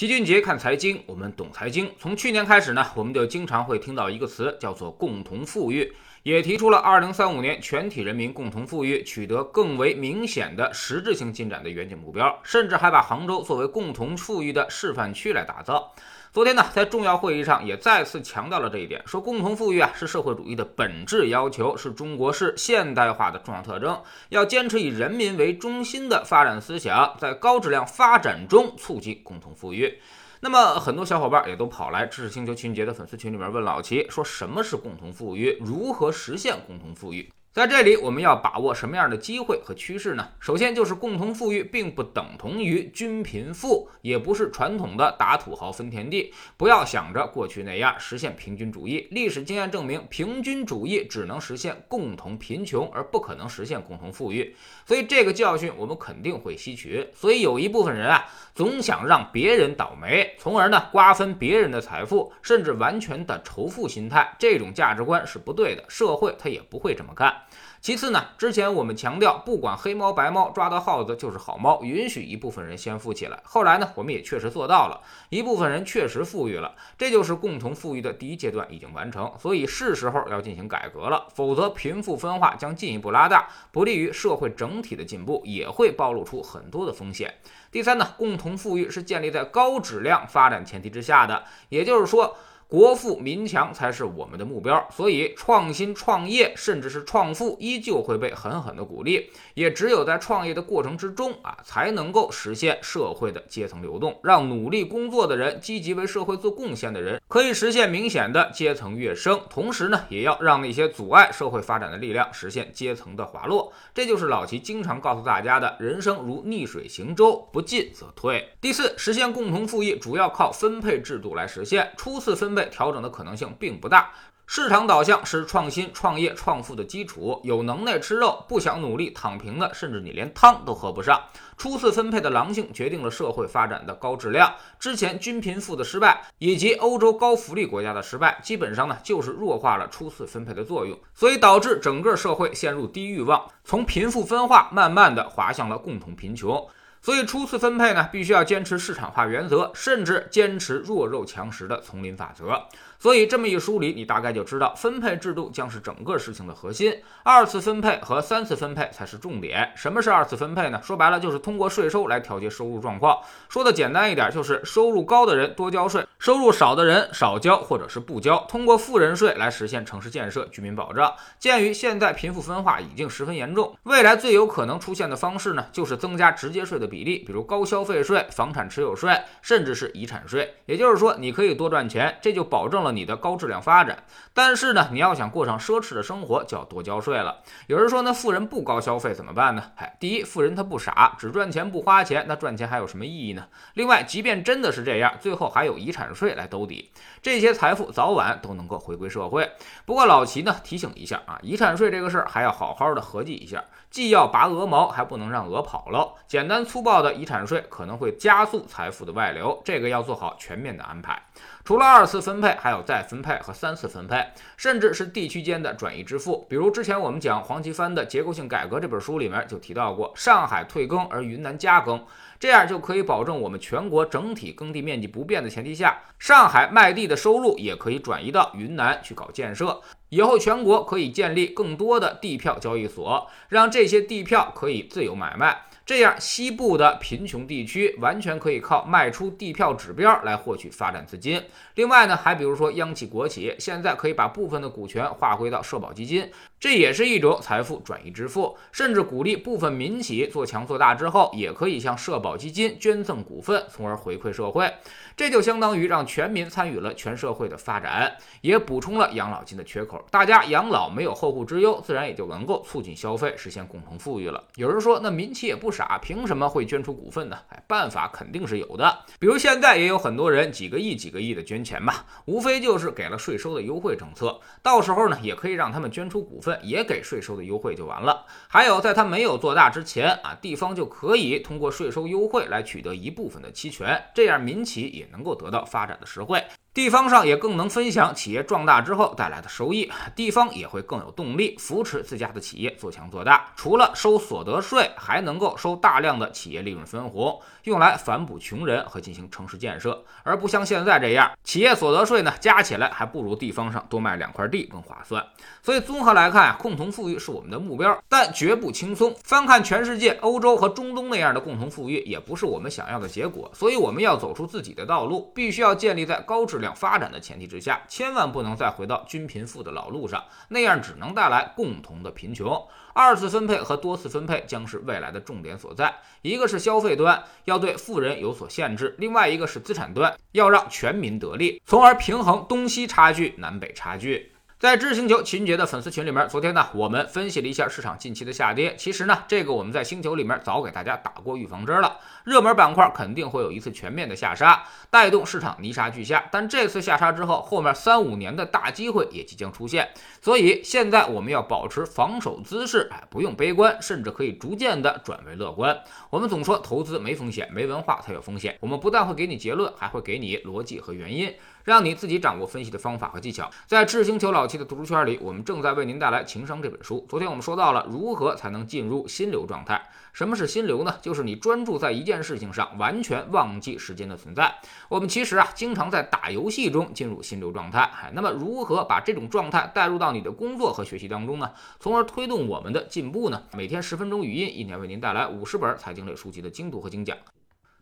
齐俊杰看财经，我们懂财经。从去年开始呢，我们就经常会听到一个词，叫做“共同富裕”，也提出了二零三五年全体人民共同富裕取得更为明显的实质性进展的远景目标，甚至还把杭州作为共同富裕的示范区来打造。昨天呢，在重要会议上也再次强调了这一点，说共同富裕啊是社会主义的本质要求，是中国式现代化的重要特征。要坚持以人民为中心的发展思想，在高质量发展中促进共同富裕。那么，很多小伙伴也都跑来知识星球秦杰的粉丝群里面问老齐，说什么是共同富裕，如何实现共同富裕？在这里，我们要把握什么样的机会和趋势呢？首先就是共同富裕并不等同于均贫富，也不是传统的打土豪分田地。不要想着过去那样实现平均主义。历史经验证明，平均主义只能实现共同贫穷，而不可能实现共同富裕。所以这个教训我们肯定会吸取。所以有一部分人啊，总想让别人倒霉，从而呢瓜分别人的财富，甚至完全的仇富心态。这种价值观是不对的，社会它也不会这么干。其次呢，之前我们强调，不管黑猫白猫，抓到耗子就是好猫，允许一部分人先富起来。后来呢，我们也确实做到了，一部分人确实富裕了，这就是共同富裕的第一阶段已经完成。所以是时候要进行改革了，否则贫富分化将进一步拉大，不利于社会整体的进步，也会暴露出很多的风险。第三呢，共同富裕是建立在高质量发展前提之下的，也就是说。国富民强才是我们的目标，所以创新创业甚至是创富依旧会被狠狠的鼓励。也只有在创业的过程之中啊，才能够实现社会的阶层流动，让努力工作的人、积极为社会做贡献的人，可以实现明显的阶层跃升。同时呢，也要让那些阻碍社会发展的力量实现阶层的滑落。这就是老齐经常告诉大家的：人生如逆水行舟，不进则退。第四，实现共同富裕主要靠分配制度来实现，初次分配。调整的可能性并不大，市场导向是创新、创业、创富的基础。有能耐吃肉，不想努力躺平的，甚至你连汤都喝不上。初次分配的狼性决定了社会发展的高质量。之前均贫富的失败，以及欧洲高福利国家的失败，基本上呢就是弱化了初次分配的作用，所以导致整个社会陷入低欲望，从贫富分化慢慢的滑向了共同贫穷。所以初次分配呢，必须要坚持市场化原则，甚至坚持弱肉强食的丛林法则。所以这么一梳理，你大概就知道分配制度将是整个事情的核心。二次分配和三次分配才是重点。什么是二次分配呢？说白了就是通过税收来调节收入状况。说的简单一点，就是收入高的人多交税，收入少的人少交或者是不交。通过富人税来实现城市建设、居民保障。鉴于现在贫富分化已经十分严重，未来最有可能出现的方式呢，就是增加直接税的比例，比如高消费税、房产持有税，甚至是遗产税。也就是说，你可以多赚钱，这就保证了。你的高质量发展，但是呢，你要想过上奢侈的生活，就要多交税了。有人说呢，富人不高消费怎么办呢？哎，第一，富人他不傻，只赚钱不花钱，那赚钱还有什么意义呢？另外，即便真的是这样，最后还有遗产税来兜底，这些财富早晚都能够回归社会。不过老齐呢提醒一下啊，遗产税这个事儿还要好好的合计一下，既要拔鹅毛，还不能让鹅跑了。简单粗粗暴的遗产税可能会加速财富的外流，这个要做好全面的安排。除了二次分配，还有再分配和三次分配，甚至是地区间的转移支付。比如之前我们讲黄奇帆的《结构性改革》这本书里面就提到过，上海退耕而云南加耕，这样就可以保证我们全国整体耕地面积不变的前提下，上海卖地的收入也可以转移到云南去搞建设。以后全国可以建立更多的地票交易所，让这些地票可以自由买卖。这样，西部的贫穷地区完全可以靠卖出地票指标来获取发展资金。另外呢，还比如说央企、国企，现在可以把部分的股权划归到社保基金，这也是一种财富转移支付。甚至鼓励部分民企做强做大之后，也可以向社保基金捐赠股份，从而回馈社会。这就相当于让全民参与了全社会的发展，也补充了养老金的缺口。大家养老没有后顾之忧，自然也就能够促进消费，实现共同富裕了。有人说，那民企也不少。傻，凭什么会捐出股份呢？哎，办法肯定是有的。比如现在也有很多人几个亿、几个亿的捐钱吧，无非就是给了税收的优惠政策。到时候呢，也可以让他们捐出股份，也给税收的优惠就完了。还有，在他没有做大之前啊，地方就可以通过税收优惠来取得一部分的期权，这样民企也能够得到发展的实惠。地方上也更能分享企业壮大之后带来的收益，地方也会更有动力扶持自家的企业做强做大。除了收所得税，还能够收大量的企业利润分红，用来反哺穷人和进行城市建设，而不像现在这样，企业所得税呢加起来还不如地方上多卖两块地更划算。所以综合来看啊，共同富裕是我们的目标，但绝不轻松。翻看全世界，欧洲和中东那样的共同富裕也不是我们想要的结果，所以我们要走出自己的道路，必须要建立在高质。量发展的前提之下，千万不能再回到均贫富的老路上，那样只能带来共同的贫穷。二次分配和多次分配将是未来的重点所在。一个是消费端要对富人有所限制，另外一个是资产端要让全民得利，从而平衡东西差距、南北差距。在知识星球秦杰的粉丝群里面，昨天呢，我们分析了一下市场近期的下跌。其实呢，这个我们在星球里面早给大家打过预防针了。热门板块肯定会有一次全面的下杀，带动市场泥沙俱下。但这次下杀之后，后面三五年的大机会也即将出现。所以现在我们要保持防守姿势，哎，不用悲观，甚至可以逐渐的转为乐观。我们总说投资没风险，没文化才有风险。我们不但会给你结论，还会给你逻辑和原因。让你自己掌握分析的方法和技巧。在智星球老七的读书圈里，我们正在为您带来《情商》这本书。昨天我们说到了如何才能进入心流状态。什么是心流呢？就是你专注在一件事情上，完全忘记时间的存在。我们其实啊，经常在打游戏中进入心流状态。那么，如何把这种状态带入到你的工作和学习当中呢？从而推动我们的进步呢？每天十分钟语音，一年为您带来五十本财经类书籍的精读和精讲。